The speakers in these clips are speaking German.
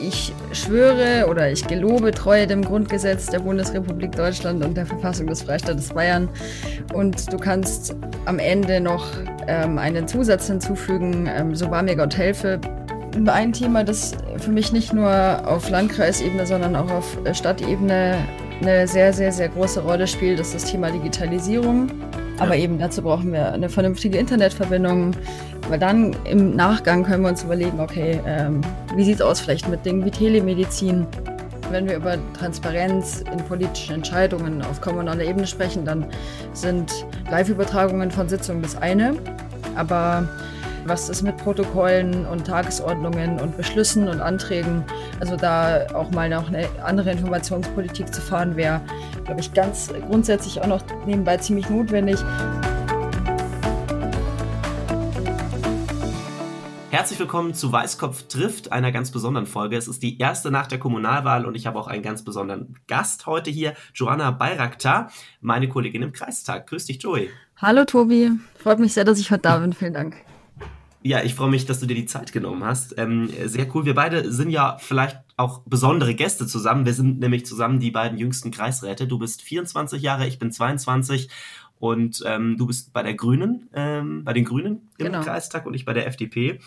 ich schwöre oder ich gelobe Treue dem Grundgesetz der Bundesrepublik Deutschland und der Verfassung des Freistaates Bayern. Und du kannst am Ende noch ähm, einen Zusatz hinzufügen, ähm, so wahr mir Gott helfe. Ein Thema, das für mich nicht nur auf Landkreisebene, sondern auch auf Stadtebene eine sehr, sehr, sehr große Rolle spielt, ist das Thema Digitalisierung. Aber eben dazu brauchen wir eine vernünftige Internetverbindung, weil dann im Nachgang können wir uns überlegen, okay, ähm, wie sieht es aus vielleicht mit Dingen wie Telemedizin? Wenn wir über Transparenz in politischen Entscheidungen auf kommunaler Ebene sprechen, dann sind Live-Übertragungen von Sitzungen das eine. Aber was ist mit Protokollen und Tagesordnungen und Beschlüssen und Anträgen? Also da auch mal noch eine andere Informationspolitik zu fahren, wäre, glaube ich, ganz grundsätzlich auch noch nebenbei ziemlich notwendig. Herzlich willkommen zu Weißkopf trifft, einer ganz besonderen Folge. Es ist die erste nach der Kommunalwahl und ich habe auch einen ganz besonderen Gast heute hier, Joanna Bayraktar, meine Kollegin im Kreistag. Grüß dich, Joey. Hallo, Tobi. Freut mich sehr, dass ich heute da bin. Vielen Dank. Ja, ich freue mich, dass du dir die Zeit genommen hast. Ähm, sehr cool. Wir beide sind ja vielleicht auch besondere Gäste zusammen. Wir sind nämlich zusammen die beiden jüngsten Kreisräte. Du bist 24 Jahre, ich bin 22 und ähm, du bist bei der Grünen, ähm, bei den Grünen im genau. Kreistag und ich bei der FDP.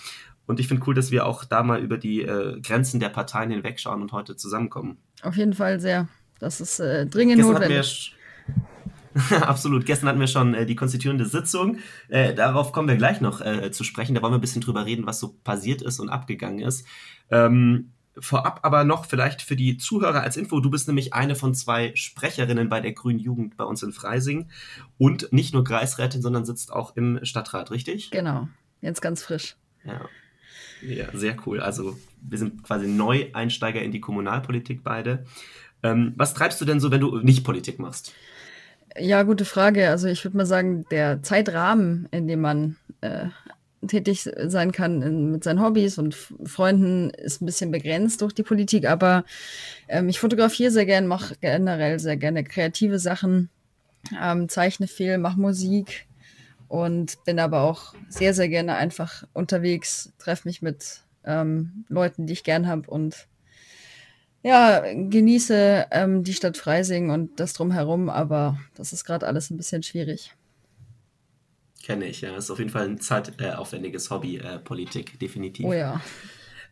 Und ich finde cool, dass wir auch da mal über die äh, Grenzen der Parteien hinwegschauen und heute zusammenkommen. Auf jeden Fall sehr. Das ist äh, dringend Gestern notwendig. Absolut. Gestern hatten wir schon äh, die konstituierende Sitzung. Äh, darauf kommen wir gleich noch äh, zu sprechen. Da wollen wir ein bisschen drüber reden, was so passiert ist und abgegangen ist. Ähm, vorab aber noch vielleicht für die Zuhörer als Info. Du bist nämlich eine von zwei Sprecherinnen bei der Grünen Jugend bei uns in Freising und nicht nur Kreisrätin, sondern sitzt auch im Stadtrat, richtig? Genau. Jetzt ganz frisch. Ja. Ja, sehr cool. Also wir sind quasi Neueinsteiger in die Kommunalpolitik beide. Ähm, was treibst du denn so, wenn du nicht Politik machst? Ja, gute Frage. Also ich würde mal sagen, der Zeitrahmen, in dem man äh, tätig sein kann in, mit seinen Hobbys und Freunden, ist ein bisschen begrenzt durch die Politik. Aber ähm, ich fotografiere sehr gern, mache generell sehr gerne kreative Sachen, ähm, zeichne viel, mache Musik und bin aber auch sehr, sehr gerne einfach unterwegs, treffe mich mit ähm, Leuten, die ich gern habe und ja, genieße ähm, die Stadt Freising und das drumherum, aber das ist gerade alles ein bisschen schwierig. Kenne ich, ja. Ist auf jeden Fall ein zeitaufwendiges Hobby, äh, Politik, definitiv. Oh ja.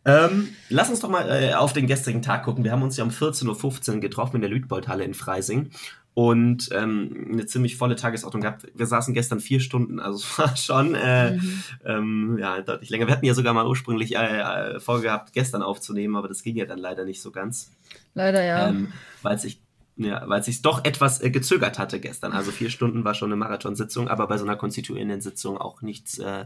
Ähm, lass uns doch mal äh, auf den gestrigen Tag gucken. Wir haben uns ja um 14.15 Uhr getroffen in der Lüdboldhalle in Freising und ähm, eine ziemlich volle Tagesordnung gehabt. Wir saßen gestern vier Stunden, also es war schon äh, mhm. ähm, ja, deutlich länger. Wir hatten ja sogar mal ursprünglich äh, äh, vorgehabt, gestern aufzunehmen, aber das ging ja dann leider nicht so ganz. Leider ja. Ähm, weil sich ja, weil es sich doch etwas äh, gezögert hatte gestern. Also vier Stunden war schon eine Marathonsitzung, aber bei so einer konstituierenden Sitzung auch nichts äh,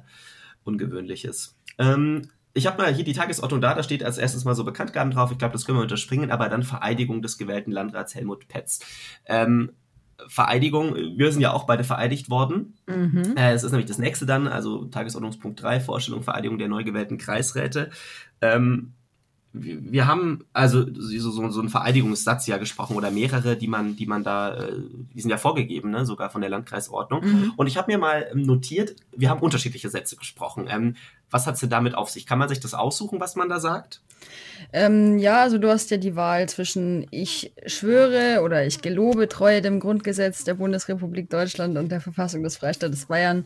Ungewöhnliches. Ähm, ich habe mal hier die Tagesordnung da, da steht als erstes mal so Bekanntgaben drauf. Ich glaube, das können wir unterspringen, aber dann Vereidigung des gewählten Landrats Helmut Petz. Ähm, Vereidigung, wir sind ja auch beide vereidigt worden. Mhm. Äh, es ist nämlich das nächste dann, also Tagesordnungspunkt 3, Vorstellung, Vereidigung der neu gewählten Kreisräte. Ähm, wir haben also so, so, so einen Vereidigungssatz ja gesprochen oder mehrere, die man, die man da, äh, die sind ja vorgegeben, ne, sogar von der Landkreisordnung. Mhm. Und ich habe mir mal notiert, wir haben unterschiedliche Sätze gesprochen. Ähm, was hat es denn damit auf sich? Kann man sich das aussuchen, was man da sagt? Ähm, ja, also du hast ja die Wahl zwischen ich schwöre oder ich gelobe Treue dem Grundgesetz der Bundesrepublik Deutschland und der Verfassung des Freistaates Bayern.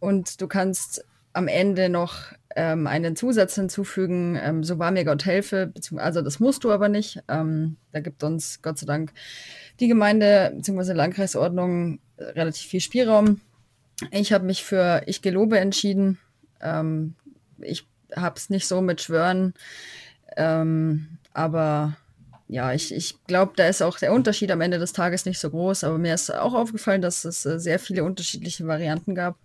Und du kannst am Ende noch ähm, einen Zusatz hinzufügen, ähm, so wahr mir Gott helfe, also das musst du aber nicht. Ähm, da gibt uns Gott sei Dank die Gemeinde bzw. Landkreisordnung relativ viel Spielraum. Ich habe mich für Ich gelobe entschieden. Ähm, ich habe es nicht so mit Schwören, ähm, aber ja, ich, ich glaube, da ist auch der Unterschied am Ende des Tages nicht so groß, aber mir ist auch aufgefallen, dass es äh, sehr viele unterschiedliche Varianten gab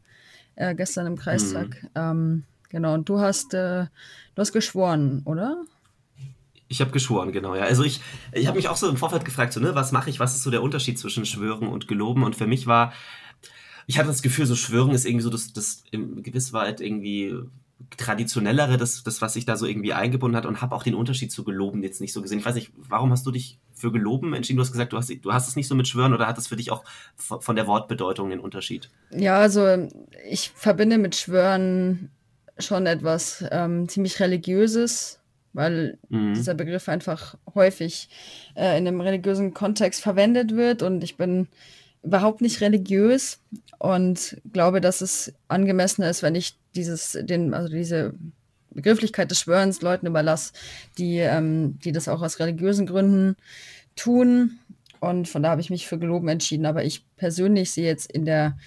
äh, gestern im Kreistag. Mhm. Genau, und du hast, äh, du hast geschworen, oder? Ich habe geschworen, genau, ja. Also ich, ich habe mich auch so im Vorfeld gefragt, so, ne, was mache ich, was ist so der Unterschied zwischen Schwören und Geloben? Und für mich war, ich hatte das Gefühl, so Schwören ist irgendwie so das, das in gewisser Weise irgendwie traditionellere, das, das, was sich da so irgendwie eingebunden hat und habe auch den Unterschied zu Geloben jetzt nicht so gesehen. Ich weiß nicht, warum hast du dich für Geloben entschieden? Du hast gesagt, du hast, du hast es nicht so mit Schwören oder hat es für dich auch von der Wortbedeutung den Unterschied? Ja, also ich verbinde mit Schwören schon etwas ähm, ziemlich religiöses, weil mhm. dieser Begriff einfach häufig äh, in einem religiösen Kontext verwendet wird und ich bin überhaupt nicht religiös und glaube, dass es angemessener ist, wenn ich dieses, den, also diese Begrifflichkeit des Schwörens Leuten überlasse, die, ähm, die das auch aus religiösen Gründen tun. Und von da habe ich mich für Geloben entschieden. Aber ich persönlich sehe jetzt in der,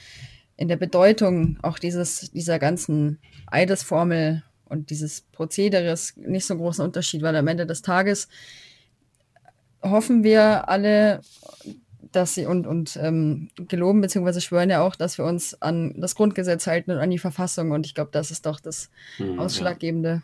in der Bedeutung auch dieses, dieser ganzen Eidesformel und dieses Prozederes nicht so großen Unterschied, weil am Ende des Tages hoffen wir alle, dass sie und, und ähm, geloben bzw. schwören ja auch, dass wir uns an das Grundgesetz halten und an die Verfassung. Und ich glaube, das ist doch das hm, Ausschlaggebende. Ja.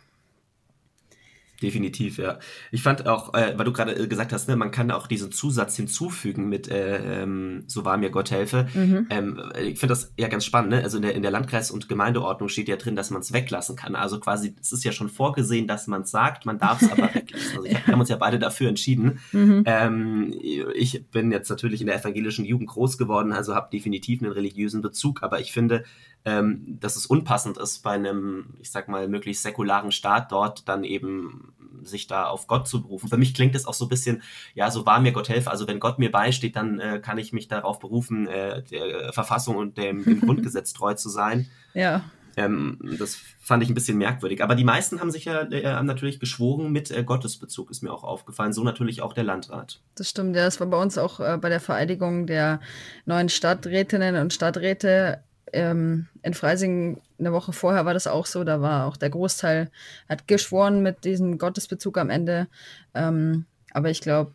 Definitiv, ja. Ich fand auch, äh, weil du gerade äh, gesagt hast, ne, man kann auch diesen Zusatz hinzufügen mit äh, ähm, So war mir Gott helfe. Mhm. Ähm, ich finde das ja ganz spannend. Ne? Also in der, in der Landkreis- und Gemeindeordnung steht ja drin, dass man es weglassen kann. Also quasi, es ist ja schon vorgesehen, dass man es sagt, man darf es aber weglassen. Also ich, wir haben uns ja beide dafür entschieden. Mhm. Ähm, ich bin jetzt natürlich in der evangelischen Jugend groß geworden, also habe definitiv einen religiösen Bezug, aber ich finde, ähm, dass es unpassend ist, bei einem, ich sag mal, möglichst säkularen Staat dort dann eben sich da auf Gott zu berufen. Für mich klingt es auch so ein bisschen, ja, so war mir Gott helfe. Also wenn Gott mir beisteht, dann äh, kann ich mich darauf berufen, äh, der Verfassung und dem, dem Grundgesetz treu zu sein. Ja. Ähm, das fand ich ein bisschen merkwürdig. Aber die meisten haben sich ja äh, natürlich geschworen mit äh, Gottesbezug, ist mir auch aufgefallen. So natürlich auch der Landrat. Das stimmt, ja. Das war bei uns auch äh, bei der Vereidigung der neuen Stadträtinnen und Stadträte ähm, in Freising eine Woche vorher war das auch so. Da war auch der Großteil, hat geschworen mit diesem Gottesbezug am Ende. Ähm, aber ich glaube,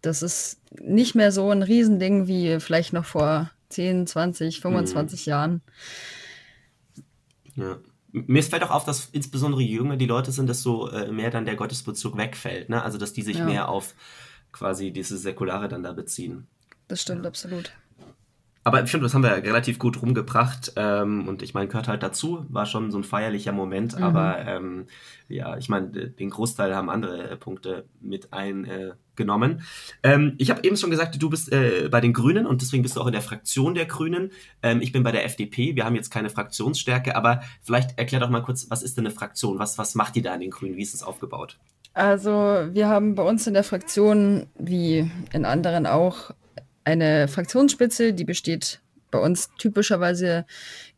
das ist nicht mehr so ein Riesending wie vielleicht noch vor 10, 20, 25 mhm. Jahren. Ja. Mir fällt auch auf, dass insbesondere je jünger die Leute sind, desto äh, mehr dann der Gottesbezug wegfällt. Ne? Also, dass die sich ja. mehr auf quasi diese Säkulare dann da beziehen. Das stimmt, ja. absolut. Aber ich finde, das haben wir relativ gut rumgebracht. Ähm, und ich meine, gehört halt dazu. War schon so ein feierlicher Moment. Mhm. Aber ähm, ja, ich meine, den Großteil haben andere äh, Punkte mit eingenommen. Äh, ähm, ich habe eben schon gesagt, du bist äh, bei den Grünen und deswegen bist du auch in der Fraktion der Grünen. Ähm, ich bin bei der FDP. Wir haben jetzt keine Fraktionsstärke, aber vielleicht erklär doch mal kurz, was ist denn eine Fraktion? Was, was macht ihr da in den Grünen? Wie ist es aufgebaut? Also wir haben bei uns in der Fraktion, wie in anderen auch, eine Fraktionsspitze, die besteht bei uns typischerweise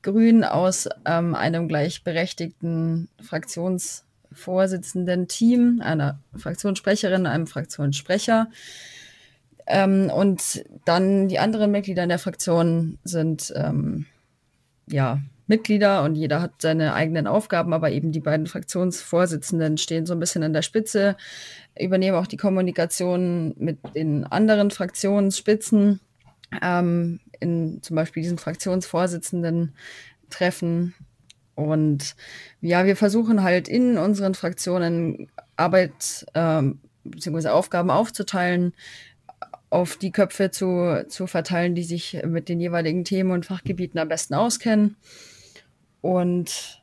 grün aus ähm, einem gleichberechtigten Fraktionsvorsitzenden Team, einer Fraktionssprecherin, einem Fraktionssprecher. Ähm, und dann die anderen Mitglieder in der Fraktion sind ähm, ja Mitglieder und jeder hat seine eigenen Aufgaben, aber eben die beiden Fraktionsvorsitzenden stehen so ein bisschen an der Spitze, übernehmen auch die Kommunikation mit den anderen Fraktionsspitzen ähm, in zum Beispiel diesen Fraktionsvorsitzenden Treffen. Und ja, wir versuchen halt in unseren Fraktionen Arbeit ähm, bzw. Aufgaben aufzuteilen, auf die Köpfe zu, zu verteilen, die sich mit den jeweiligen Themen und Fachgebieten am besten auskennen. Und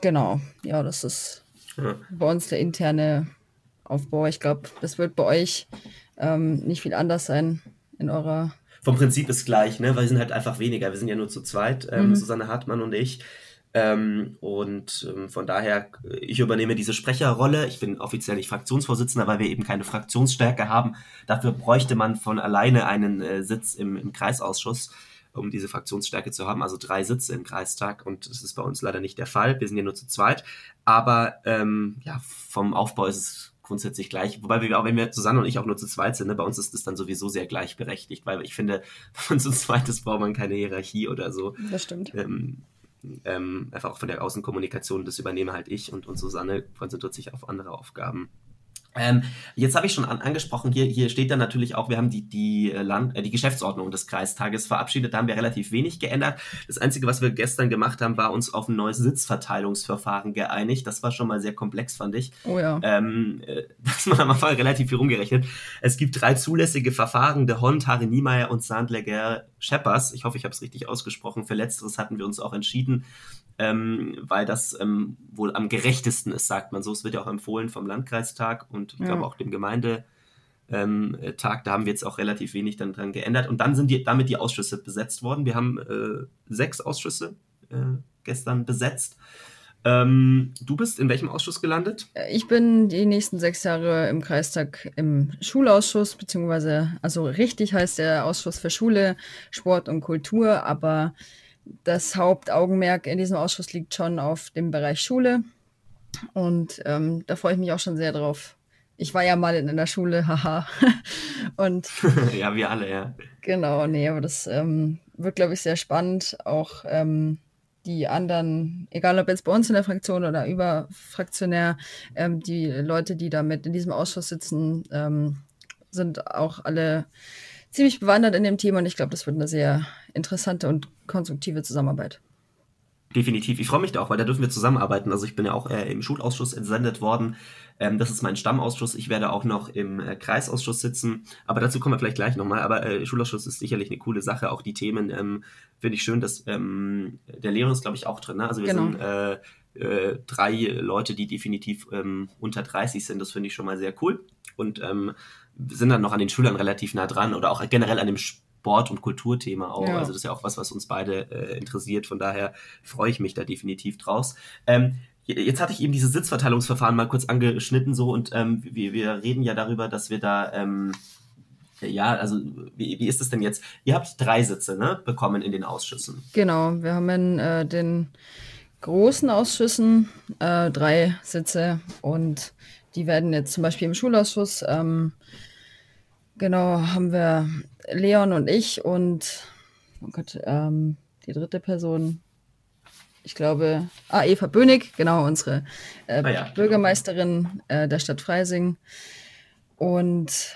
genau, ja, das ist ja. bei uns der interne Aufbau. Ich glaube, das wird bei euch ähm, nicht viel anders sein in eurer. Vom Prinzip ist gleich, ne? Weil wir sind halt einfach weniger. Wir sind ja nur zu zweit, ähm, mhm. Susanne Hartmann und ich. Ähm, und ähm, von daher, ich übernehme diese Sprecherrolle. Ich bin offiziell nicht Fraktionsvorsitzender, weil wir eben keine Fraktionsstärke haben. Dafür bräuchte man von alleine einen äh, Sitz im, im Kreisausschuss um diese Fraktionsstärke zu haben, also drei Sitze im Kreistag und das ist bei uns leider nicht der Fall. Wir sind ja nur zu zweit, aber ähm, ja, vom Aufbau ist es grundsätzlich gleich. Wobei wir auch, wenn wir Susanne und ich auch nur zu zweit sind, ne, bei uns ist das dann sowieso sehr gleichberechtigt, weil ich finde, wenn man zu zweit ist, braucht man keine Hierarchie oder so. Das stimmt. Ähm, ähm, einfach auch von der Außenkommunikation, das übernehme halt ich und, und Susanne konzentriert sich auf andere Aufgaben. Ähm, jetzt habe ich schon an, angesprochen, hier, hier steht dann natürlich auch, wir haben die, die, äh, Land, äh, die Geschäftsordnung des Kreistages verabschiedet, da haben wir relativ wenig geändert. Das Einzige, was wir gestern gemacht haben, war uns auf ein neues Sitzverteilungsverfahren geeinigt. Das war schon mal sehr komplex, fand ich. Oh ja. Ähm, äh, das man am Anfang relativ viel rumgerechnet. Es gibt drei zulässige Verfahren, de Hond, Harry Niemeyer und Sandleger Scheppers. Ich hoffe, ich habe es richtig ausgesprochen. Für letzteres hatten wir uns auch entschieden ähm, weil das ähm, wohl am gerechtesten ist, sagt man so. Es wird ja auch empfohlen vom Landkreistag und ich ja. glaube auch dem Gemeindetag. Ähm, da haben wir jetzt auch relativ wenig dann dran geändert. Und dann sind die, damit die Ausschüsse besetzt worden. Wir haben äh, sechs Ausschüsse äh, gestern besetzt. Ähm, du bist in welchem Ausschuss gelandet? Ich bin die nächsten sechs Jahre im Kreistag im Schulausschuss, beziehungsweise, also richtig heißt der Ausschuss für Schule, Sport und Kultur, aber das Hauptaugenmerk in diesem Ausschuss liegt schon auf dem Bereich Schule. Und ähm, da freue ich mich auch schon sehr drauf. Ich war ja mal in einer Schule, haha. und ja, wir alle, ja. Genau, nee, aber das ähm, wird, glaube ich, sehr spannend. Auch ähm, die anderen, egal ob jetzt bei uns in der Fraktion oder überfraktionär, ähm, die Leute, die da mit in diesem Ausschuss sitzen, ähm, sind auch alle ziemlich bewandert in dem Thema und ich glaube, das wird eine sehr interessante und konstruktive Zusammenarbeit. Definitiv. Ich freue mich da auch, weil da dürfen wir zusammenarbeiten. Also ich bin ja auch äh, im Schulausschuss entsendet worden. Ähm, das ist mein Stammausschuss. Ich werde auch noch im äh, Kreisausschuss sitzen. Aber dazu kommen wir vielleicht gleich nochmal. Aber äh, Schulausschuss ist sicherlich eine coole Sache. Auch die Themen ähm, finde ich schön, dass ähm, der Leon ist, glaube ich, auch drin. Ne? Also wir genau. sind äh, äh, drei Leute, die definitiv ähm, unter 30 sind. Das finde ich schon mal sehr cool. Und ähm, sind dann noch an den Schülern relativ nah dran oder auch generell an dem Sport- und Kulturthema auch. Ja. Also das ist ja auch was, was uns beide äh, interessiert. Von daher freue ich mich da definitiv draus. Ähm, jetzt hatte ich eben diese Sitzverteilungsverfahren mal kurz angeschnitten so und ähm, wir, wir reden ja darüber, dass wir da ähm, ja, also wie, wie ist es denn jetzt? Ihr habt drei Sitze ne, bekommen in den Ausschüssen. Genau, wir haben in äh, den großen Ausschüssen äh, drei Sitze und die werden jetzt zum Beispiel im Schulausschuss ähm, Genau, haben wir Leon und ich und oh Gott, ähm, die dritte Person, ich glaube, ah, Eva Bönig, genau, unsere äh, ah, ja, Bürgermeisterin äh, der Stadt Freising. Und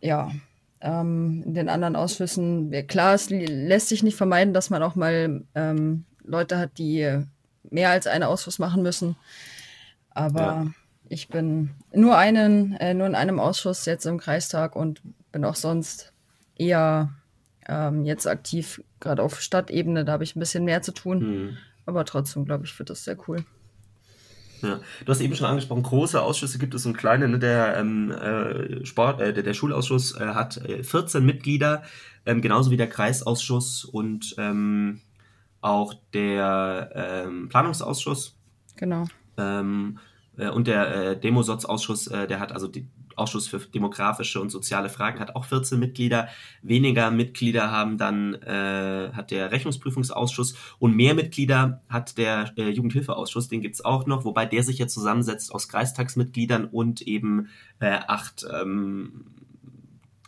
ja, ähm, in den anderen Ausschüssen, klar, es lässt sich nicht vermeiden, dass man auch mal ähm, Leute hat, die mehr als einen Ausschuss machen müssen. Aber. Ich bin nur einen, äh, nur in einem Ausschuss jetzt im Kreistag und bin auch sonst eher ähm, jetzt aktiv, gerade auf Stadtebene. Da habe ich ein bisschen mehr zu tun. Mhm. Aber trotzdem, glaube ich, wird das sehr cool. Ja, du hast eben schon angesprochen, große Ausschüsse gibt es und kleine. Ne? Der ähm, äh, Sport, äh, der, der Schulausschuss äh, hat 14 äh, Mitglieder, ähm, genauso wie der Kreisausschuss und ähm, auch der ähm, Planungsausschuss. Genau. Äh, und der äh, Demosotz-Ausschuss, äh, der hat also die Ausschuss für demografische und soziale Fragen hat auch 14 Mitglieder. Weniger Mitglieder haben dann äh, hat der Rechnungsprüfungsausschuss und mehr Mitglieder hat der äh, Jugendhilfeausschuss. Den gibt's auch noch, wobei der sich jetzt zusammensetzt aus Kreistagsmitgliedern und eben äh, acht ähm,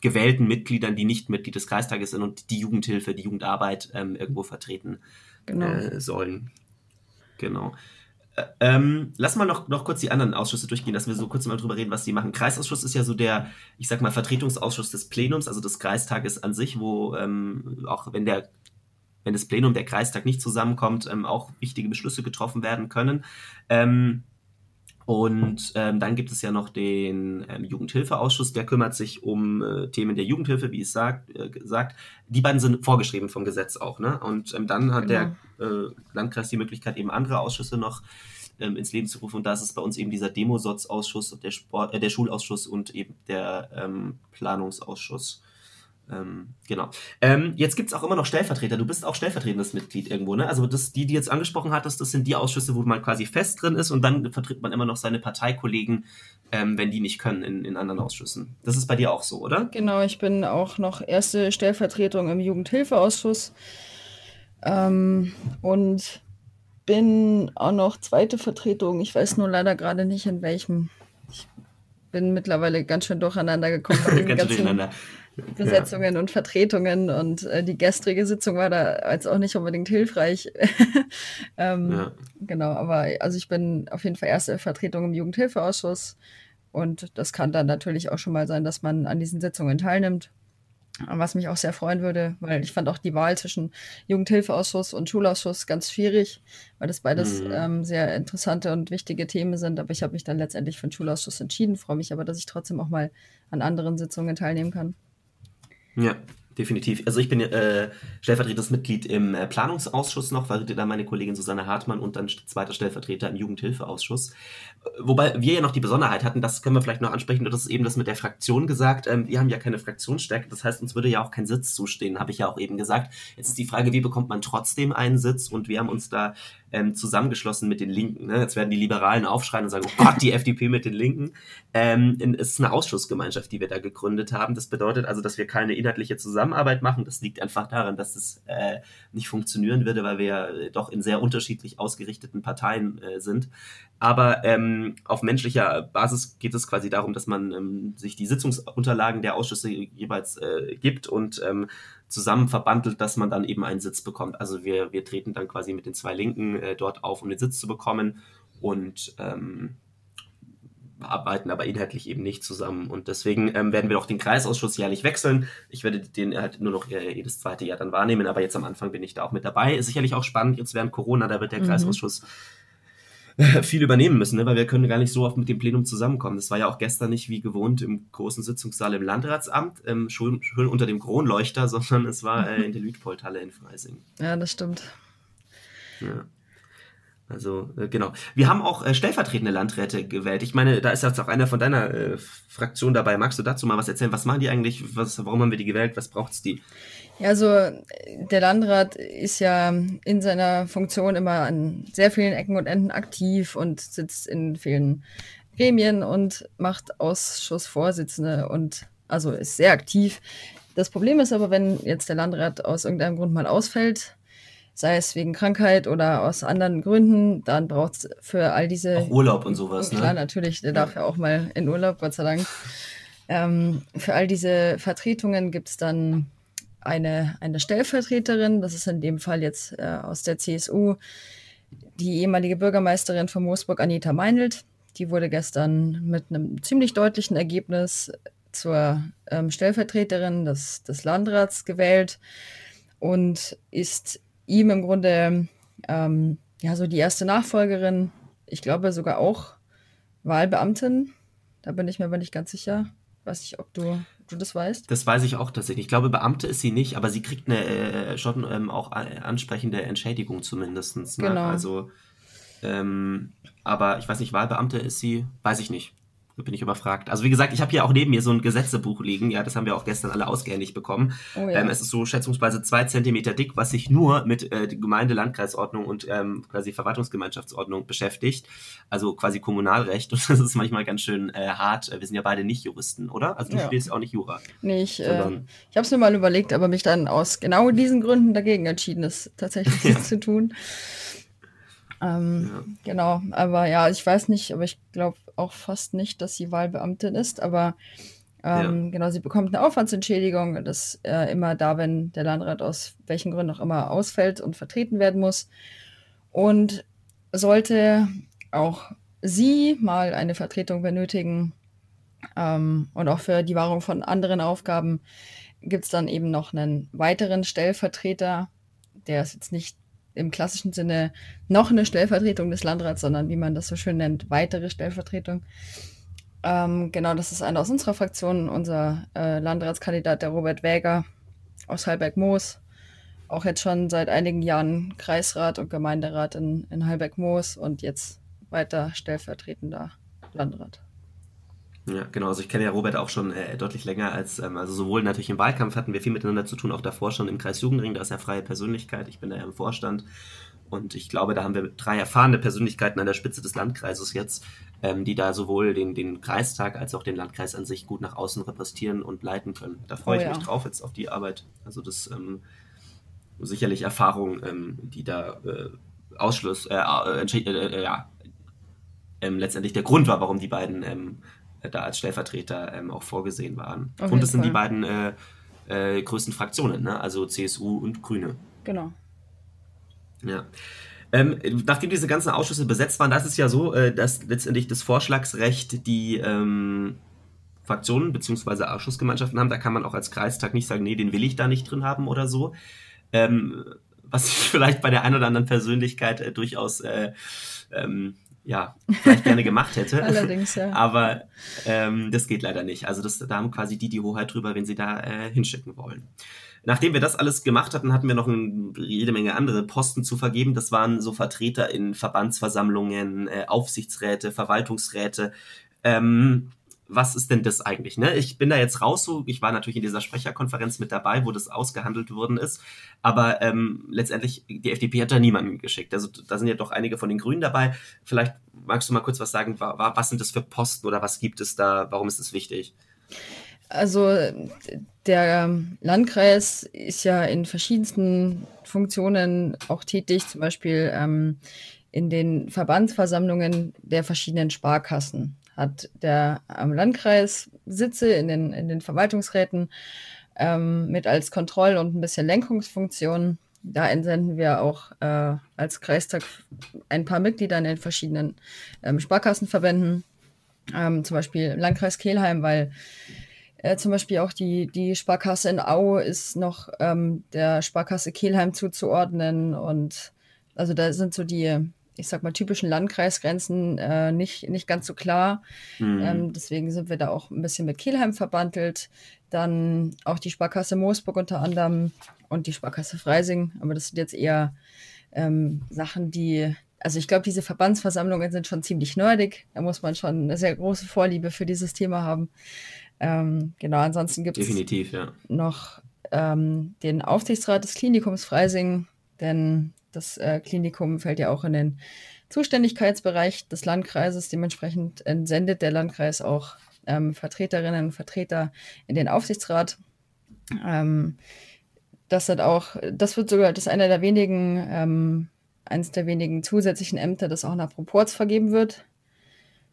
gewählten Mitgliedern, die nicht Mitglied des Kreistages sind und die Jugendhilfe, die Jugendarbeit ähm, irgendwo vertreten genau. äh, sollen. Genau. Ähm, lass mal noch, noch kurz die anderen Ausschüsse durchgehen, dass wir so kurz mal drüber reden, was die machen. Kreisausschuss ist ja so der, ich sag mal, Vertretungsausschuss des Plenums, also des Kreistages an sich, wo ähm, auch wenn der wenn das Plenum der Kreistag nicht zusammenkommt, ähm, auch wichtige Beschlüsse getroffen werden können. Ähm, und ähm, dann gibt es ja noch den ähm, Jugendhilfeausschuss, der kümmert sich um äh, Themen der Jugendhilfe, wie es sagt, äh, sagt. Die beiden sind vorgeschrieben vom Gesetz auch, ne? Und ähm, dann hat genau. der äh, Landkreis die Möglichkeit, eben andere Ausschüsse noch ähm, ins Leben zu rufen. Und da ist es bei uns eben dieser Demosotz-Ausschuss, der, Sport, äh, der Schulausschuss und eben der ähm, Planungsausschuss. Ähm, genau. Ähm, jetzt gibt es auch immer noch Stellvertreter. Du bist auch stellvertretendes Mitglied irgendwo, ne? Also das, die, die jetzt angesprochen hattest, das sind die Ausschüsse, wo man quasi fest drin ist und dann vertritt man immer noch seine Parteikollegen, ähm, wenn die nicht können in, in anderen Ausschüssen. Das ist bei dir auch so, oder? Genau, ich bin auch noch erste Stellvertretung im Jugendhilfeausschuss ähm, und bin auch noch zweite Vertretung. Ich weiß nur leider gerade nicht in welchem. Ich bin mittlerweile ganz schön durcheinander gekommen. ganz durcheinander Besetzungen ja. und Vertretungen und äh, die gestrige Sitzung war da als auch nicht unbedingt hilfreich. ähm, ja. Genau, aber also ich bin auf jeden Fall erste Vertretung im Jugendhilfeausschuss und das kann dann natürlich auch schon mal sein, dass man an diesen Sitzungen teilnimmt. Was mich auch sehr freuen würde, weil ich fand auch die Wahl zwischen Jugendhilfeausschuss und Schulausschuss ganz schwierig, weil das beides mhm. ähm, sehr interessante und wichtige Themen sind. Aber ich habe mich dann letztendlich für den Schulausschuss entschieden, freue mich aber, dass ich trotzdem auch mal an anderen Sitzungen teilnehmen kann. Ja, definitiv. Also ich bin äh, stellvertretendes Mitglied im äh, Planungsausschuss noch, weil da meine Kollegin Susanne Hartmann und dann zweiter Stellvertreter im Jugendhilfeausschuss. Äh, wobei wir ja noch die Besonderheit hatten, das können wir vielleicht noch ansprechen, das ist eben das mit der Fraktion gesagt. Ähm, wir haben ja keine Fraktionsstärke, das heißt, uns würde ja auch kein Sitz zustehen, habe ich ja auch eben gesagt. Jetzt ist die Frage, wie bekommt man trotzdem einen Sitz? Und wir haben uns da ähm, zusammengeschlossen mit den Linken. Ne? Jetzt werden die Liberalen aufschreien und sagen, oh Gott, die FDP mit den Linken. Ähm, es ist eine Ausschussgemeinschaft, die wir da gegründet haben. Das bedeutet also, dass wir keine inhaltliche Zusammenarbeit machen. Das liegt einfach daran, dass es äh, nicht funktionieren würde, weil wir ja äh, doch in sehr unterschiedlich ausgerichteten Parteien äh, sind. Aber ähm, auf menschlicher Basis geht es quasi darum, dass man ähm, sich die Sitzungsunterlagen der Ausschüsse jeweils äh, gibt und ähm, zusammen verbandelt, dass man dann eben einen Sitz bekommt. Also wir, wir treten dann quasi mit den zwei Linken äh, dort auf, um den Sitz zu bekommen und ähm, arbeiten aber inhaltlich eben nicht zusammen. Und deswegen ähm, werden wir auch den Kreisausschuss jährlich wechseln. Ich werde den halt nur noch äh, jedes zweite Jahr dann wahrnehmen, aber jetzt am Anfang bin ich da auch mit dabei. Ist sicherlich auch spannend, jetzt während Corona, da wird der mhm. Kreisausschuss viel übernehmen müssen, ne? weil wir können gar nicht so oft mit dem Plenum zusammenkommen. Das war ja auch gestern nicht wie gewohnt im großen Sitzungssaal im Landratsamt, ähm, schön, schön, unter dem Kronleuchter, sondern es war äh, in der Lüdpoldhalle in Freising. Ja, das stimmt. Ja. Also, äh, genau. Wir haben auch äh, stellvertretende Landräte gewählt. Ich meine, da ist jetzt auch einer von deiner äh, Fraktion dabei. Magst du dazu mal was erzählen? Was machen die eigentlich? Was, warum haben wir die gewählt? Was braucht es die? Ja, also der Landrat ist ja in seiner Funktion immer an sehr vielen Ecken und Enden aktiv und sitzt in vielen Gremien und macht Ausschussvorsitzende und also ist sehr aktiv. Das Problem ist aber, wenn jetzt der Landrat aus irgendeinem Grund mal ausfällt, sei es wegen Krankheit oder aus anderen Gründen, dann braucht es für all diese. Auch Urlaub und sowas, ne? Klar, natürlich, der ja. darf ja auch mal in Urlaub, Gott sei Dank. Ähm, für all diese Vertretungen gibt es dann eine, eine Stellvertreterin, das ist in dem Fall jetzt äh, aus der CSU, die ehemalige Bürgermeisterin von Moosburg, Anita Meinelt. Die wurde gestern mit einem ziemlich deutlichen Ergebnis zur ähm, Stellvertreterin des, des Landrats gewählt und ist ihm im Grunde ähm, ja so die erste Nachfolgerin, ich glaube sogar auch Wahlbeamtin. Da bin ich mir aber nicht ganz sicher. Weiß nicht, ob du du das weißt? Das weiß ich auch tatsächlich. Ich glaube, Beamte ist sie nicht, aber sie kriegt eine äh, schon ähm, auch ansprechende Entschädigung zumindest. Ne? Genau. Also, ähm, aber ich weiß nicht, Wahlbeamte ist sie, weiß ich nicht bin ich überfragt. Also wie gesagt, ich habe hier auch neben mir so ein Gesetzebuch liegen. Ja, das haben wir auch gestern alle ausgehändigt bekommen. Oh, ja. ähm, es ist so schätzungsweise zwei Zentimeter dick, was sich nur mit äh, Gemeinde-Landkreisordnung und ähm, quasi Verwaltungsgemeinschaftsordnung beschäftigt. Also quasi Kommunalrecht. Und das ist manchmal ganz schön äh, hart. Wir sind ja beide nicht Juristen, oder? Also du ja. studierst auch nicht Jura. Nee, ich, äh, ich habe es mir mal überlegt, aber mich dann aus genau diesen Gründen dagegen entschieden, es tatsächlich ja. zu tun. Ähm, ja. Genau, aber ja, ich weiß nicht, aber ich glaube auch fast nicht, dass sie Wahlbeamtin ist, aber ähm, ja. genau, sie bekommt eine Aufwandsentschädigung, das äh, immer da, wenn der Landrat aus welchen Gründen auch immer ausfällt und vertreten werden muss. Und sollte auch sie mal eine Vertretung benötigen ähm, und auch für die Wahrung von anderen Aufgaben, gibt es dann eben noch einen weiteren Stellvertreter, der ist jetzt nicht im klassischen Sinne noch eine Stellvertretung des Landrats, sondern wie man das so schön nennt, weitere Stellvertretung. Ähm, genau, das ist einer aus unserer Fraktion, unser äh, Landratskandidat, der Robert Wäger aus Halberg-Moos. Auch jetzt schon seit einigen Jahren Kreisrat und Gemeinderat in, in Halberg-Moos und jetzt weiter stellvertretender Landrat. Ja, genau. Also ich kenne ja Robert auch schon äh, deutlich länger als, ähm, also sowohl natürlich im Wahlkampf hatten wir viel miteinander zu tun, auch davor schon im Kreis Jugendring, da ist er freie Persönlichkeit, ich bin da ja im Vorstand. Und ich glaube, da haben wir drei erfahrene Persönlichkeiten an der Spitze des Landkreises jetzt, ähm, die da sowohl den, den Kreistag als auch den Landkreis an sich gut nach außen repräsentieren und leiten können. Da freue oh, ich ja. mich drauf jetzt auf die Arbeit. Also das ähm, sicherlich Erfahrung, ähm, die da äh, Ausschluss, äh, äh, äh, äh ja, ähm, letztendlich der Grund war, warum die beiden ähm, da als Stellvertreter ähm, auch vorgesehen waren. Auf und das sind die beiden äh, äh, größten Fraktionen, ne? also CSU und Grüne. Genau. Ja. Ähm, nachdem diese ganzen Ausschüsse besetzt waren, da ist ja so, äh, dass letztendlich das Vorschlagsrecht die ähm, Fraktionen bzw. Ausschussgemeinschaften haben. Da kann man auch als Kreistag nicht sagen, nee, den will ich da nicht drin haben oder so. Ähm, was ich vielleicht bei der einen oder anderen Persönlichkeit äh, durchaus äh, ähm, ja, vielleicht gerne gemacht hätte. Allerdings, ja. Aber ähm, das geht leider nicht. Also das, da haben quasi die die Hoheit drüber, wenn sie da äh, hinschicken wollen. Nachdem wir das alles gemacht hatten, hatten wir noch ein, jede Menge andere Posten zu vergeben. Das waren so Vertreter in Verbandsversammlungen, äh, Aufsichtsräte, Verwaltungsräte. Ähm, was ist denn das eigentlich? Ne? Ich bin da jetzt raus, so, ich war natürlich in dieser Sprecherkonferenz mit dabei, wo das ausgehandelt worden ist, aber ähm, letztendlich, die FDP hat da niemanden geschickt. Also da sind ja doch einige von den Grünen dabei. Vielleicht magst du mal kurz was sagen, was sind das für Posten oder was gibt es da, warum ist das wichtig? Also der Landkreis ist ja in verschiedensten Funktionen auch tätig, zum Beispiel ähm, in den Verbandsversammlungen der verschiedenen Sparkassen hat der am Landkreis Sitze in den, in den Verwaltungsräten ähm, mit als Kontroll- und ein bisschen Lenkungsfunktion. Da entsenden wir auch äh, als Kreistag ein paar Mitglieder in den verschiedenen ähm, Sparkassenverbänden, ähm, zum Beispiel Landkreis Kelheim, weil äh, zum Beispiel auch die, die Sparkasse in Au ist noch ähm, der Sparkasse Kelheim zuzuordnen und also da sind so die, ich sag mal, typischen Landkreisgrenzen äh, nicht, nicht ganz so klar. Mhm. Ähm, deswegen sind wir da auch ein bisschen mit Kelheim verbandelt. Dann auch die Sparkasse Moosburg unter anderem und die Sparkasse Freising. Aber das sind jetzt eher ähm, Sachen, die, also ich glaube, diese Verbandsversammlungen sind schon ziemlich nerdig. Da muss man schon eine sehr große Vorliebe für dieses Thema haben. Ähm, genau, ansonsten gibt es ja. noch ähm, den Aufsichtsrat des Klinikums Freising, denn das äh, Klinikum fällt ja auch in den Zuständigkeitsbereich des Landkreises. Dementsprechend entsendet der Landkreis auch ähm, Vertreterinnen und Vertreter in den Aufsichtsrat. Ähm, das hat auch, das wird sogar, das ist einer der wenigen, ähm, eines der wenigen zusätzlichen Ämter, das auch nach Proports vergeben wird.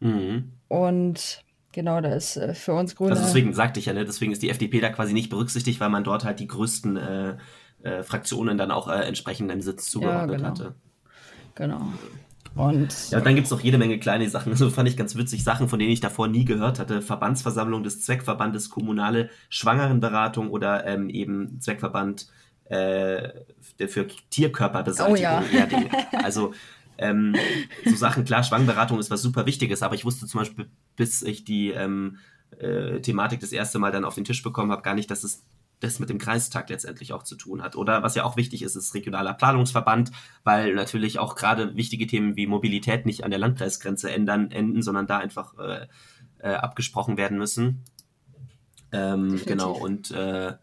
Mhm. Und genau, da ist äh, für uns Grüne. Also deswegen sagte ich ja, ne, deswegen ist die FDP da quasi nicht berücksichtigt, weil man dort halt die größten äh, äh, Fraktionen dann auch äh, entsprechend einen Sitz zugeordnet ja, genau. hatte. Genau. Und ja, dann gibt es noch jede Menge kleine Sachen. So fand ich ganz witzig, Sachen, von denen ich davor nie gehört hatte. Verbandsversammlung des Zweckverbandes Kommunale Schwangerenberatung oder ähm, eben Zweckverband äh, für Tierkörperbeseitigung. Oh, ja. Also ähm, so Sachen, klar, Schwangerenberatung ist was super Wichtiges, aber ich wusste zum Beispiel, bis ich die ähm, äh, Thematik das erste Mal dann auf den Tisch bekommen habe, gar nicht, dass es das mit dem Kreistag letztendlich auch zu tun hat. Oder was ja auch wichtig ist, ist regionaler Planungsverband, weil natürlich auch gerade wichtige Themen wie Mobilität nicht an der Landkreisgrenze ändern, enden, sondern da einfach äh, äh, abgesprochen werden müssen. Ähm, genau, und äh,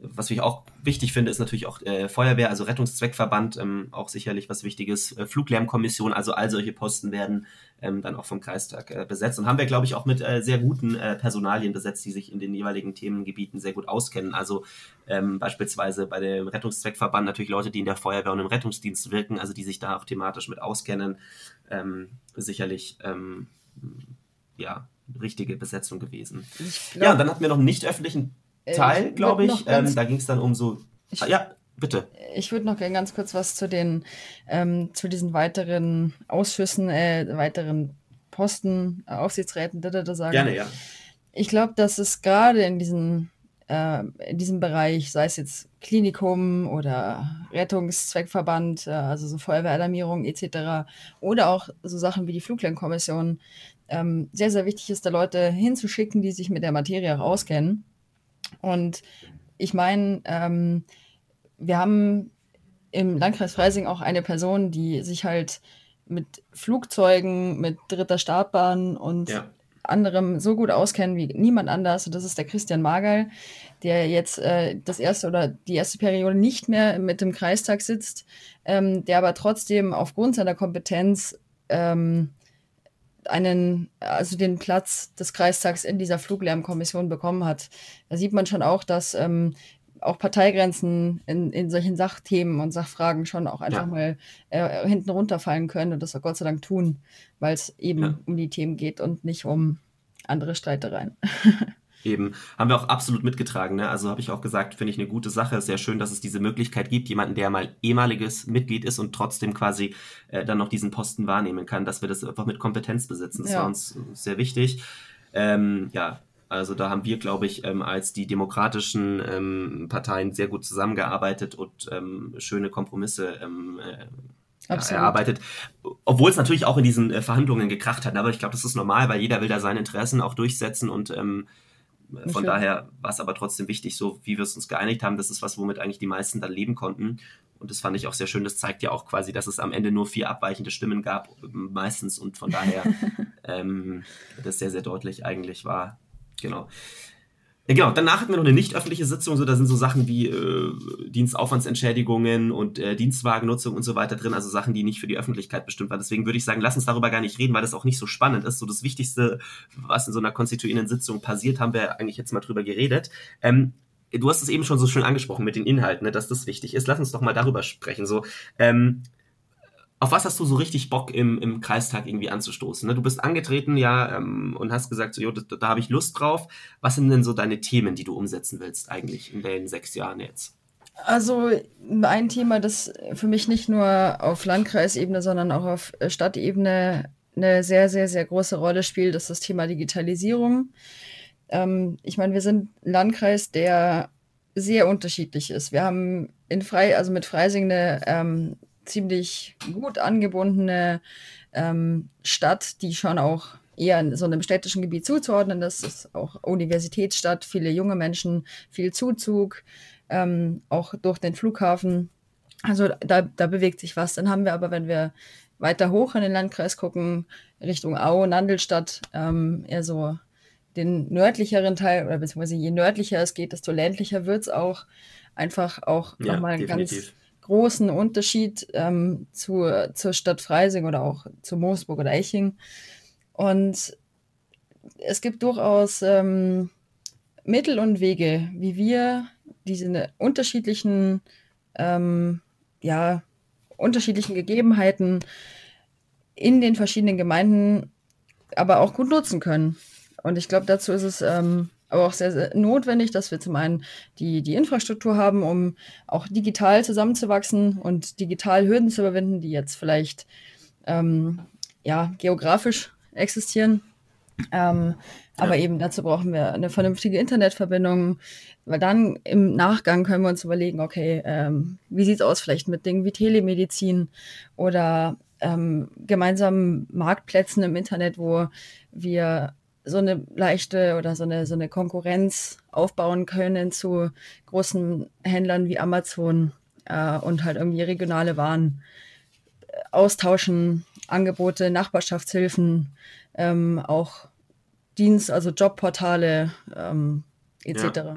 was ich auch wichtig finde, ist natürlich auch äh, Feuerwehr, also Rettungszweckverband, ähm, auch sicherlich was Wichtiges. Äh, Fluglärmkommission, also all solche Posten werden ähm, dann auch vom Kreistag äh, besetzt. Und haben wir, glaube ich, auch mit äh, sehr guten äh, Personalien besetzt, die sich in den jeweiligen Themengebieten sehr gut auskennen. Also ähm, beispielsweise bei dem Rettungszweckverband natürlich Leute, die in der Feuerwehr und im Rettungsdienst wirken, also die sich da auch thematisch mit auskennen. Ähm, sicherlich, ähm, ja, richtige Besetzung gewesen. Ja, und dann hatten wir noch einen nicht öffentlichen Teil, glaube ich. Ähm, da ging es dann um so. Ich, ah, ja, bitte. Ich würde noch gerne ganz kurz was zu den, ähm, zu diesen weiteren Ausschüssen, äh, weiteren Posten, äh, Aufsichtsräten, da, da, da sagen. Gerne, ja. Ich glaube, dass es gerade in diesen äh, in diesem Bereich, sei es jetzt Klinikum oder Rettungszweckverband, äh, also so Feuerwehralarmierung etc. oder auch so Sachen wie die Fluglärmkommission, ähm, sehr, sehr wichtig ist, da Leute hinzuschicken, die sich mit der Materie auch auskennen und ich meine, ähm, wir haben im Landkreis Freising auch eine Person, die sich halt mit Flugzeugen, mit dritter Startbahn und ja. anderem so gut auskennt wie niemand anders. Und das ist der Christian Magal, der jetzt äh, das erste oder die erste Periode nicht mehr mit dem Kreistag sitzt, ähm, der aber trotzdem aufgrund seiner Kompetenz ähm, einen, also den Platz des Kreistags in dieser Fluglärmkommission bekommen hat. Da sieht man schon auch, dass ähm, auch Parteigrenzen in, in solchen Sachthemen und Sachfragen schon auch einfach ja. mal äh, hinten runterfallen können und das auch Gott sei Dank tun, weil es eben ja. um die Themen geht und nicht um andere Streitereien. Eben, haben wir auch absolut mitgetragen. Ne? Also habe ich auch gesagt, finde ich eine gute Sache. Sehr schön, dass es diese Möglichkeit gibt, jemanden, der mal ehemaliges Mitglied ist und trotzdem quasi äh, dann noch diesen Posten wahrnehmen kann, dass wir das einfach mit Kompetenz besitzen. Das ja. war uns sehr wichtig. Ähm, ja, also da haben wir, glaube ich, ähm, als die demokratischen ähm, Parteien sehr gut zusammengearbeitet und ähm, schöne Kompromisse ähm, äh, erarbeitet. Obwohl es natürlich auch in diesen äh, Verhandlungen gekracht hat. Aber ich glaube, das ist normal, weil jeder will da seine Interessen auch durchsetzen und ähm, von okay. daher war es aber trotzdem wichtig, so wie wir es uns geeinigt haben, das ist was, womit eigentlich die meisten dann leben konnten. und das fand ich auch sehr schön. Das zeigt ja auch quasi, dass es am Ende nur vier abweichende Stimmen gab, meistens. Und von daher ähm, das sehr, sehr deutlich eigentlich war. Genau. Ja, genau, danach hatten wir noch eine nicht öffentliche Sitzung, so da sind so Sachen wie äh, Dienstaufwandsentschädigungen und äh, Dienstwagennutzung und so weiter drin, also Sachen, die nicht für die Öffentlichkeit bestimmt waren. Deswegen würde ich sagen, lass uns darüber gar nicht reden, weil das auch nicht so spannend ist. So das Wichtigste, was in so einer konstituierenden Sitzung passiert, haben wir eigentlich jetzt mal drüber geredet. Ähm, du hast es eben schon so schön angesprochen mit den Inhalten, ne, dass das wichtig ist. Lass uns doch mal darüber sprechen. So, ähm, auf was hast du so richtig Bock im, im Kreistag irgendwie anzustoßen? Ne? Du bist angetreten, ja, ähm, und hast gesagt, so, jo, da, da habe ich Lust drauf. Was sind denn so deine Themen, die du umsetzen willst eigentlich in den sechs Jahren jetzt? Also ein Thema, das für mich nicht nur auf Landkreisebene, sondern auch auf Stadtebene eine sehr, sehr, sehr große Rolle spielt, ist das Thema Digitalisierung. Ähm, ich meine, wir sind ein Landkreis, der sehr unterschiedlich ist. Wir haben in Frei, also mit Freising eine ähm, ziemlich gut angebundene ähm, Stadt, die schon auch eher in so einem städtischen Gebiet zuzuordnen ist. Das ist auch Universitätsstadt, viele junge Menschen, viel Zuzug, ähm, auch durch den Flughafen. Also da, da bewegt sich was. Dann haben wir aber, wenn wir weiter hoch in den Landkreis gucken, Richtung Au, Nandelstadt, ähm, eher so den nördlicheren Teil, oder beziehungsweise je nördlicher es geht, desto ländlicher wird es auch. Einfach auch ja, nochmal ein ganz großen Unterschied ähm, zu, zur Stadt Freising oder auch zu Moosburg oder Eching. Und es gibt durchaus ähm, Mittel und Wege, wie wir diese unterschiedlichen, ähm, ja, unterschiedlichen Gegebenheiten in den verschiedenen Gemeinden aber auch gut nutzen können. Und ich glaube, dazu ist es ähm, aber auch sehr, sehr notwendig, dass wir zum einen die, die Infrastruktur haben, um auch digital zusammenzuwachsen und digital Hürden zu überwinden, die jetzt vielleicht ähm, ja, geografisch existieren. Ähm, ja. Aber eben dazu brauchen wir eine vernünftige Internetverbindung, weil dann im Nachgang können wir uns überlegen, okay, ähm, wie sieht es aus vielleicht mit Dingen wie Telemedizin oder ähm, gemeinsamen Marktplätzen im Internet, wo wir so eine leichte oder so eine, so eine Konkurrenz aufbauen können zu großen Händlern wie Amazon äh, und halt irgendwie regionale Waren äh, austauschen, Angebote, Nachbarschaftshilfen, ähm, auch Dienst, also Jobportale ähm, etc. Ja.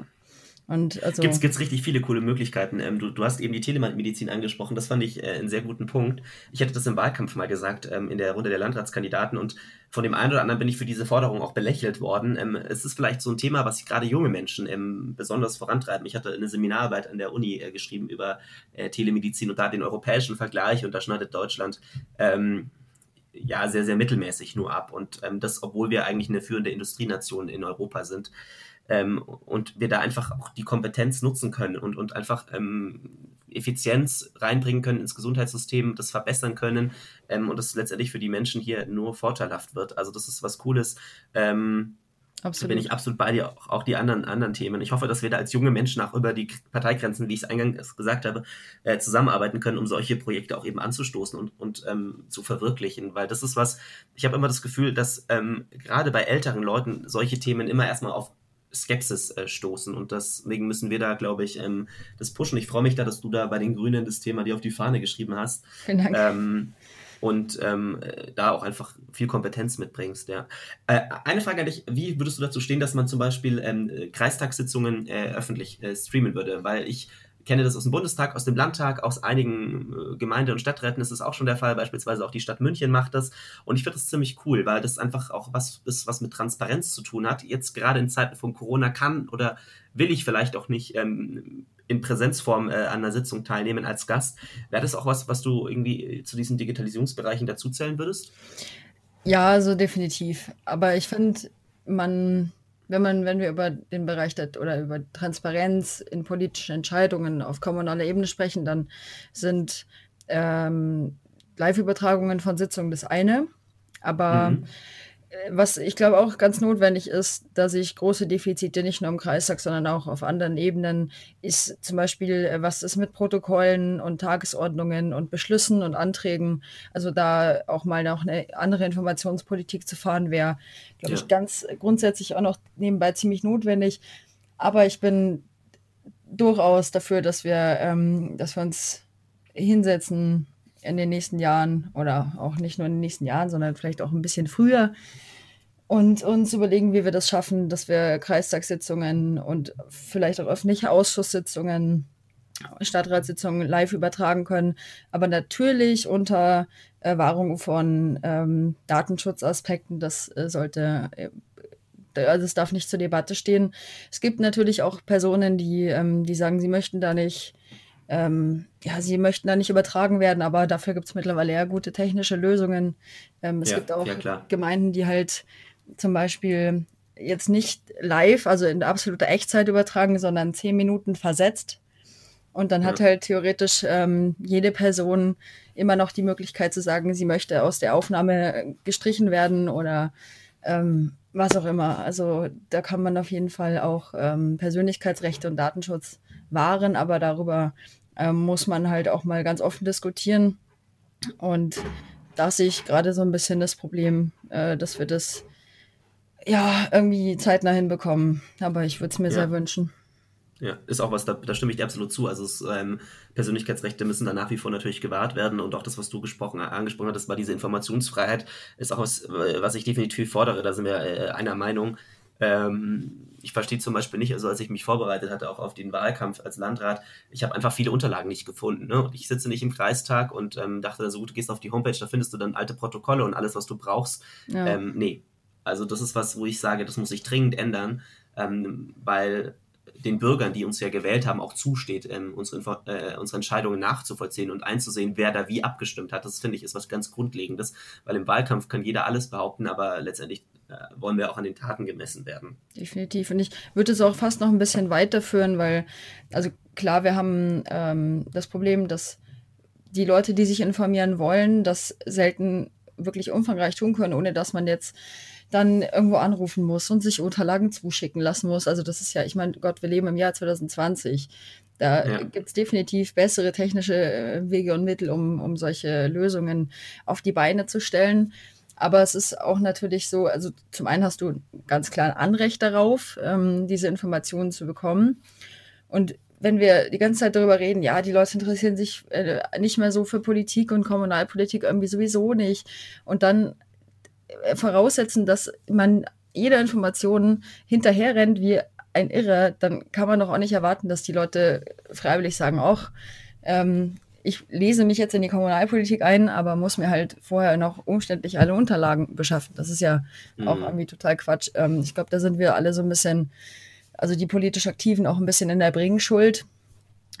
Und also gibt's, gibt's richtig viele coole Möglichkeiten. Ähm, du, du hast eben die Telemedizin angesprochen, das fand ich äh, einen sehr guten Punkt. Ich hatte das im Wahlkampf mal gesagt, ähm, in der Runde der Landratskandidaten und von dem einen oder anderen bin ich für diese Forderung auch belächelt worden. Ähm, es ist vielleicht so ein Thema, was gerade junge Menschen ähm, besonders vorantreiben. Ich hatte eine Seminararbeit an der Uni äh, geschrieben über äh, Telemedizin und da den europäischen Vergleich und da schneidet Deutschland ähm, ja sehr, sehr mittelmäßig nur ab. Und ähm, das, obwohl wir eigentlich eine führende Industrienation in Europa sind ähm, und wir da einfach auch die Kompetenz nutzen können und, und einfach ähm, Effizienz reinbringen können ins Gesundheitssystem, das verbessern können ähm, und das letztendlich für die Menschen hier nur vorteilhaft wird. Also das ist was Cooles. Ähm, Absolut. Da bin ich absolut bei dir, auch, auch, die anderen, anderen Themen. Ich hoffe, dass wir da als junge Menschen auch über die Parteigrenzen, wie ich es eingangs gesagt habe, äh, zusammenarbeiten können, um solche Projekte auch eben anzustoßen und, und ähm, zu verwirklichen. Weil das ist was, ich habe immer das Gefühl, dass ähm, gerade bei älteren Leuten solche Themen immer erstmal auf Skepsis äh, stoßen. Und deswegen müssen wir da, glaube ich, ähm, das pushen. Ich freue mich da, dass du da bei den Grünen das Thema dir auf die Fahne geschrieben hast. Vielen Dank. Ähm, und ähm, da auch einfach viel Kompetenz mitbringst. Ja. Äh, eine Frage an dich, wie würdest du dazu stehen, dass man zum Beispiel ähm, Kreistagssitzungen äh, öffentlich äh, streamen würde? Weil ich kenne das aus dem Bundestag, aus dem Landtag, aus einigen äh, Gemeinde- und Stadträten ist es auch schon der Fall. Beispielsweise auch die Stadt München macht das. Und ich finde das ziemlich cool, weil das einfach auch was ist, was mit Transparenz zu tun hat. Jetzt gerade in Zeiten von Corona kann oder will ich vielleicht auch nicht ähm, in Präsenzform äh, an einer Sitzung teilnehmen als Gast. Wäre das auch was, was du irgendwie zu diesen Digitalisierungsbereichen dazuzählen würdest? Ja, also definitiv. Aber ich finde, man wenn man, wenn wir über den Bereich der, oder über Transparenz in politischen Entscheidungen auf kommunaler Ebene sprechen, dann sind ähm, Live-Übertragungen von Sitzungen das eine. Aber mhm was ich glaube auch ganz notwendig ist, dass ich große Defizite nicht nur im Kreistag, sondern auch auf anderen Ebenen ist zum Beispiel, äh, was ist mit Protokollen und Tagesordnungen und Beschlüssen und Anträgen. Also da auch mal noch eine andere Informationspolitik zu fahren, wäre, glaube ja. ich, ganz grundsätzlich auch noch nebenbei ziemlich notwendig. Aber ich bin durchaus dafür, dass wir, ähm, dass wir uns hinsetzen in den nächsten Jahren oder auch nicht nur in den nächsten Jahren, sondern vielleicht auch ein bisschen früher und uns überlegen, wie wir das schaffen, dass wir Kreistagssitzungen und vielleicht auch öffentliche Ausschusssitzungen, Stadtratssitzungen live übertragen können, aber natürlich unter äh, Wahrung von ähm, Datenschutzaspekten. Das äh, sollte äh, also es darf nicht zur Debatte stehen. Es gibt natürlich auch Personen, die, ähm, die sagen, sie möchten da nicht, ähm, ja, sie möchten da nicht übertragen werden, aber dafür gibt es mittlerweile ja gute technische Lösungen. Ähm, es ja, gibt auch ja, Gemeinden, die halt zum Beispiel jetzt nicht live, also in absoluter Echtzeit übertragen, sondern zehn Minuten versetzt. Und dann ja. hat halt theoretisch ähm, jede Person immer noch die Möglichkeit zu sagen, sie möchte aus der Aufnahme gestrichen werden oder ähm, was auch immer. Also da kann man auf jeden Fall auch ähm, Persönlichkeitsrechte und Datenschutz wahren, aber darüber ähm, muss man halt auch mal ganz offen diskutieren. Und da sehe ich gerade so ein bisschen das Problem, äh, dass wir das ja irgendwie zeitnah hinbekommen. Aber ich würde es mir ja. sehr wünschen. Ja, ist auch was, da, da stimme ich dir absolut zu. Also es, ähm, Persönlichkeitsrechte müssen da nach wie vor natürlich gewahrt werden und auch das, was du gesprochen, angesprochen hattest, war diese Informationsfreiheit, ist auch was, äh, was ich definitiv fordere. Da sind wir äh, einer Meinung. Ähm, ich verstehe zum Beispiel nicht, also als ich mich vorbereitet hatte, auch auf den Wahlkampf als Landrat, ich habe einfach viele Unterlagen nicht gefunden. Ne? Und ich sitze nicht im Kreistag und ähm, dachte, so gut, du gehst auf die Homepage, da findest du dann alte Protokolle und alles, was du brauchst. Ja. Ähm, nee. Also das ist was, wo ich sage, das muss sich dringend ändern, ähm, weil den Bürgern, die uns ja gewählt haben, auch zusteht, ähm, unsere, äh, unsere Entscheidungen nachzuvollziehen und einzusehen, wer da wie abgestimmt hat. Das finde ich ist was ganz Grundlegendes, weil im Wahlkampf kann jeder alles behaupten, aber letztendlich wollen wir auch an den Taten gemessen werden. Definitiv. Und ich würde es auch fast noch ein bisschen weiterführen, weil, also klar, wir haben ähm, das Problem, dass die Leute, die sich informieren wollen, das selten wirklich umfangreich tun können, ohne dass man jetzt dann irgendwo anrufen muss und sich Unterlagen zuschicken lassen muss. Also das ist ja, ich meine, Gott, wir leben im Jahr 2020. Da ja. gibt es definitiv bessere technische äh, Wege und Mittel, um, um solche Lösungen auf die Beine zu stellen. Aber es ist auch natürlich so, also zum einen hast du ganz klar ein Anrecht darauf, ähm, diese Informationen zu bekommen. Und wenn wir die ganze Zeit darüber reden, ja, die Leute interessieren sich äh, nicht mehr so für Politik und Kommunalpolitik irgendwie sowieso nicht. Und dann äh, voraussetzen, dass man jeder Information hinterherrennt wie ein Irrer, dann kann man doch auch nicht erwarten, dass die Leute freiwillig sagen, auch ähm, ich lese mich jetzt in die Kommunalpolitik ein, aber muss mir halt vorher noch umständlich alle Unterlagen beschaffen. Das ist ja mhm. auch irgendwie total Quatsch. Ähm, ich glaube, da sind wir alle so ein bisschen, also die politisch Aktiven auch ein bisschen in der Bringschuld.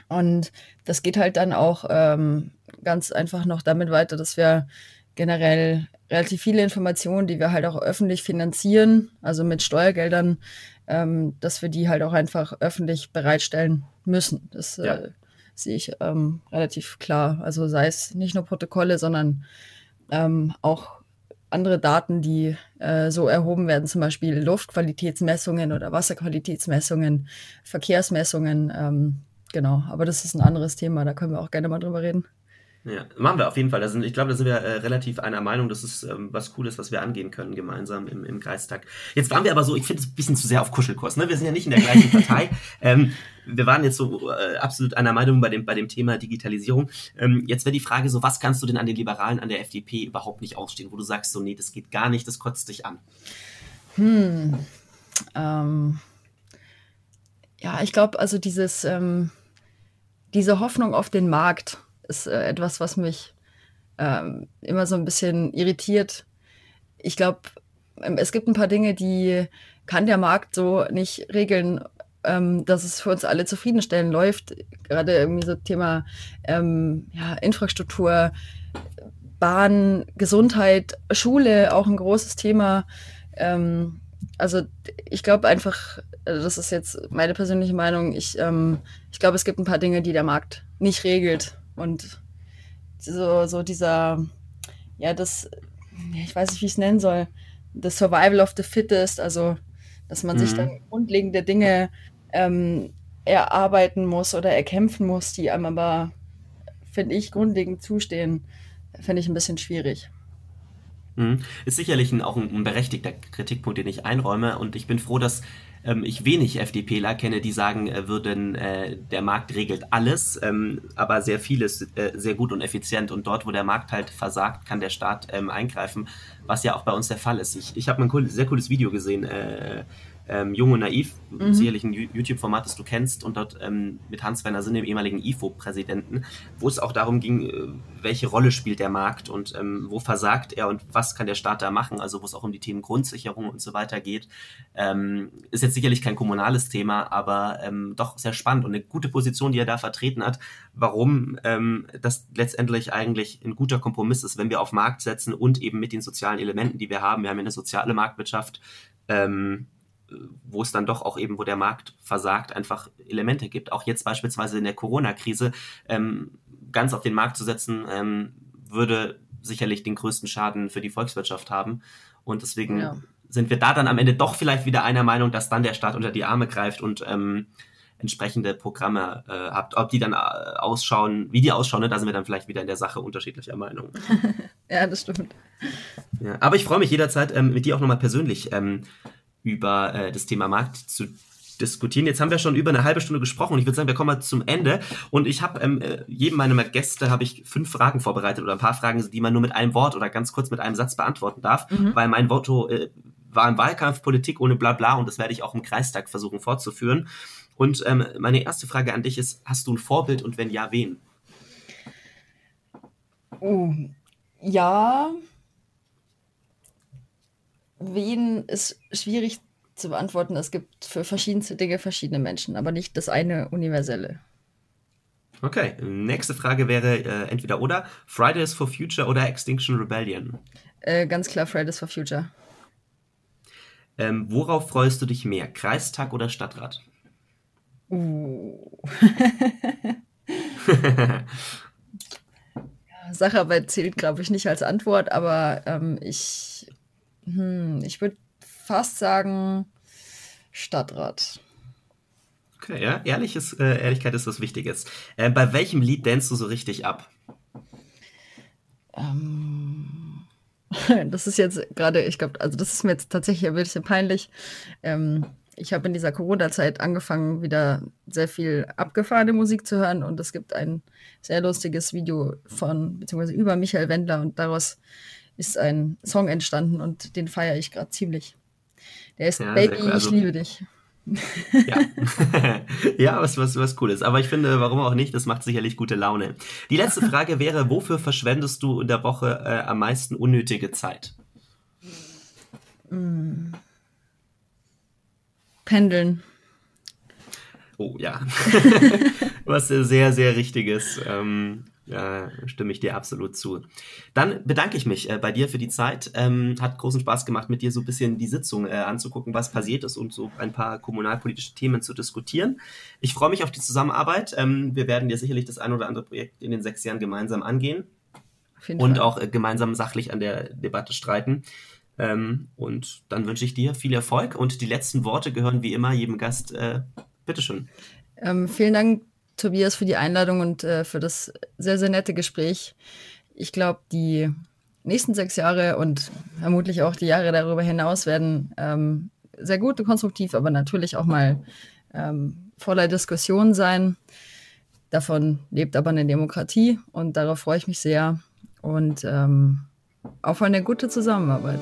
Und das geht halt dann auch ähm, ganz einfach noch damit weiter, dass wir generell relativ viele Informationen, die wir halt auch öffentlich finanzieren, also mit Steuergeldern, ähm, dass wir die halt auch einfach öffentlich bereitstellen müssen. Das ja. äh, sehe ich ähm, relativ klar. Also sei es nicht nur Protokolle, sondern ähm, auch andere Daten, die äh, so erhoben werden, zum Beispiel Luftqualitätsmessungen oder Wasserqualitätsmessungen, Verkehrsmessungen. Ähm, genau, aber das ist ein anderes Thema, da können wir auch gerne mal drüber reden. Ja, machen wir auf jeden Fall. Da sind, ich glaube, da sind wir äh, relativ einer Meinung. Das ist ähm, was Cooles, was wir angehen können gemeinsam im, im Kreistag. Jetzt waren wir aber so, ich finde es ein bisschen zu sehr auf Kuschelkurs. Ne? Wir sind ja nicht in der gleichen Partei. Ähm, wir waren jetzt so äh, absolut einer Meinung bei dem, bei dem Thema Digitalisierung. Ähm, jetzt wäre die Frage so, was kannst du denn an den Liberalen, an der FDP überhaupt nicht ausstehen, wo du sagst so, nee, das geht gar nicht, das kotzt dich an? Hm. Ähm. Ja, ich glaube, also dieses, ähm, diese Hoffnung auf den Markt, ist äh, etwas, was mich ähm, immer so ein bisschen irritiert. Ich glaube, ähm, es gibt ein paar Dinge, die kann der Markt so nicht regeln, ähm, dass es für uns alle zufriedenstellend läuft. Gerade irgendwie so Thema ähm, ja, Infrastruktur, Bahn, Gesundheit, Schule, auch ein großes Thema. Ähm, also ich glaube einfach, also das ist jetzt meine persönliche Meinung, ich, ähm, ich glaube, es gibt ein paar Dinge, die der Markt nicht regelt. Und so, so dieser, ja, das, ich weiß nicht, wie ich es nennen soll, das Survival of the Fittest, also dass man mhm. sich dann grundlegende Dinge ähm, erarbeiten muss oder erkämpfen muss, die einem aber, finde ich, grundlegend zustehen, finde ich ein bisschen schwierig. Mhm. Ist sicherlich ein, auch ein, ein berechtigter Kritikpunkt, den ich einräume und ich bin froh, dass ähm, ich wenig FDPler kenne, die sagen äh, würden, äh, der Markt regelt alles, ähm, aber sehr vieles äh, sehr gut und effizient. Und dort, wo der Markt halt versagt, kann der Staat ähm, eingreifen, was ja auch bei uns der Fall ist. Ich, ich habe ein cool, sehr cooles Video gesehen. Äh, ähm, Jung und Naiv, mhm. sicherlich ein YouTube-Format, das du kennst, und dort ähm, mit Hans-Werner Sinn, dem ehemaligen IFO-Präsidenten, wo es auch darum ging, äh, welche Rolle spielt der Markt und ähm, wo versagt er und was kann der Staat da machen, also wo es auch um die Themen Grundsicherung und so weiter geht. Ähm, ist jetzt sicherlich kein kommunales Thema, aber ähm, doch sehr spannend und eine gute Position, die er da vertreten hat, warum ähm, das letztendlich eigentlich ein guter Kompromiss ist, wenn wir auf Markt setzen und eben mit den sozialen Elementen, die wir haben. Wir haben eine soziale Marktwirtschaft, wo es dann doch auch eben, wo der Markt versagt, einfach Elemente gibt. Auch jetzt beispielsweise in der Corona-Krise ähm, ganz auf den Markt zu setzen, ähm, würde sicherlich den größten Schaden für die Volkswirtschaft haben. Und deswegen ja. sind wir da dann am Ende doch vielleicht wieder einer Meinung, dass dann der Staat unter die Arme greift und ähm, entsprechende Programme äh, habt. Ob die dann äh, ausschauen, wie die ausschauen, ne, da sind wir dann vielleicht wieder in der Sache unterschiedlicher Meinung. ja, das stimmt. Ja, aber ich freue mich jederzeit, ähm, mit dir auch nochmal persönlich ähm, über äh, das Thema Markt zu diskutieren. Jetzt haben wir schon über eine halbe Stunde gesprochen und ich würde sagen, wir kommen mal zum Ende. Und ich habe ähm, äh, jedem meiner Gäste habe ich fünf Fragen vorbereitet oder ein paar Fragen, die man nur mit einem Wort oder ganz kurz mit einem Satz beantworten darf, mhm. weil mein Motto äh, war im Wahlkampf Politik ohne Blabla und das werde ich auch im Kreistag versuchen fortzuführen. Und ähm, meine erste Frage an dich ist: Hast du ein Vorbild und wenn ja, wen? Oh, ja, wen ist schwierig zu beantworten. Es gibt für verschiedenste Dinge verschiedene Menschen, aber nicht das eine universelle. Okay, nächste Frage wäre äh, entweder oder Fridays for Future oder Extinction Rebellion. Äh, ganz klar Fridays for Future. Ähm, worauf freust du dich mehr, Kreistag oder Stadtrat? Uh. Sacharbeit zählt, glaube ich, nicht als Antwort, aber ähm, ich hm, ich würde fast sagen Stadtrat. Okay, ja, Ehrliches, äh, Ehrlichkeit ist was Wichtiges. Äh, bei welchem Lied dänst du so richtig ab? Ähm, das ist jetzt gerade, ich glaube, also das ist mir jetzt tatsächlich ein bisschen peinlich. Ähm, ich habe in dieser Corona-Zeit angefangen, wieder sehr viel abgefahrene Musik zu hören und es gibt ein sehr lustiges Video von, beziehungsweise über Michael Wendler und daraus ist ein Song entstanden und den feiere ich gerade ziemlich. Der ist ja, Baby, cool. also, ich liebe dich. ja, ja was, was, was cool ist. Aber ich finde, warum auch nicht, das macht sicherlich gute Laune. Die letzte Frage wäre, wofür verschwendest du in der Woche äh, am meisten unnötige Zeit? Mm. Pendeln. Oh ja, was sehr, sehr Richtiges. Ähm, äh, stimme ich dir absolut zu. Dann bedanke ich mich äh, bei dir für die Zeit. Ähm, hat großen Spaß gemacht, mit dir so ein bisschen die Sitzung äh, anzugucken, was passiert ist und so ein paar kommunalpolitische Themen zu diskutieren. Ich freue mich auf die Zusammenarbeit. Ähm, wir werden ja sicherlich das ein oder andere Projekt in den sechs Jahren gemeinsam angehen und Fall. auch äh, gemeinsam sachlich an der Debatte streiten. Ähm, und dann wünsche ich dir viel Erfolg und die letzten Worte gehören wie immer jedem Gast. Bitteschön. Ähm, vielen Dank Tobias, für die Einladung und äh, für das sehr, sehr nette Gespräch. Ich glaube, die nächsten sechs Jahre und vermutlich auch die Jahre darüber hinaus werden ähm, sehr gut und konstruktiv, aber natürlich auch mal ähm, voller Diskussion sein. Davon lebt aber eine Demokratie und darauf freue ich mich sehr und ähm, auf eine gute Zusammenarbeit.